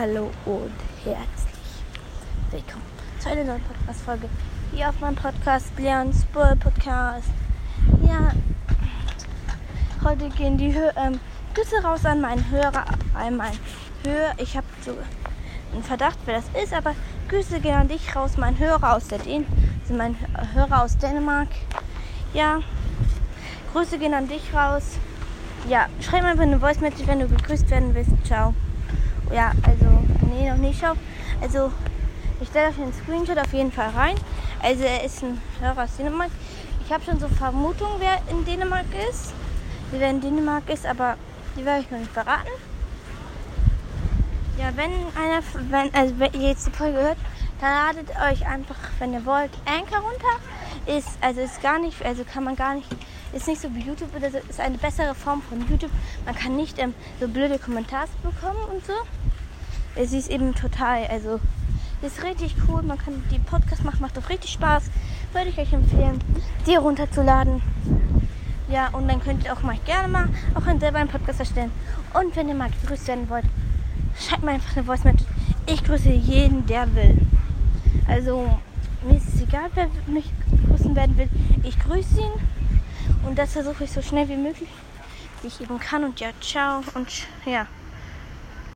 Hallo und herzlich willkommen zu einer neuen Podcast-Folge hier auf meinem Podcast Leons Bull Podcast. Ja, heute gehen die ähm, Grüße raus an meinen Hörer, an meinen Hörer. Ich habe so einen Verdacht, wer das ist, aber Grüße gehen an dich raus, mein Hörer aus der Dän sind mein Hörer aus Dänemark. Ja, Grüße gehen an dich raus. Ja, schreib mir einfach eine Voice Message, wenn du gegrüßt werden willst. Ciao. Ja, also, nee, noch nicht. Schau. Also, ich stelle euch einen Screenshot auf jeden Fall rein. Also, er ist ein Hörer aus Dänemark. Ich habe schon so Vermutungen, wer in Dänemark ist. Wer in Dänemark ist, aber die werde ich noch nicht verraten. Ja, wenn einer, wenn, also wenn ihr jetzt die Folge hört, dann ladet euch einfach, wenn ihr wollt, Anchor runter. Ist, also ist gar nicht, also kann man gar nicht ist nicht so wie YouTube, das ist eine bessere Form von YouTube. Man kann nicht ähm, so blöde Kommentare bekommen und so. Es ist eben total, also ist richtig cool. Man kann die Podcast machen, macht auch richtig Spaß. Würde ich euch empfehlen, die runterzuladen. Ja, und dann könnt ihr auch mal gerne mal auch einen selber einen Podcast erstellen. Und wenn ihr mal gegrüßt werden wollt, schreibt mir einfach eine Voice mit. Ich grüße jeden, der will. Also, mir ist es egal, wer mich grüßen werden will. Ich grüße ihn. Und das versuche ich so schnell wie möglich, wie ich eben kann. Und ja, ciao und ja.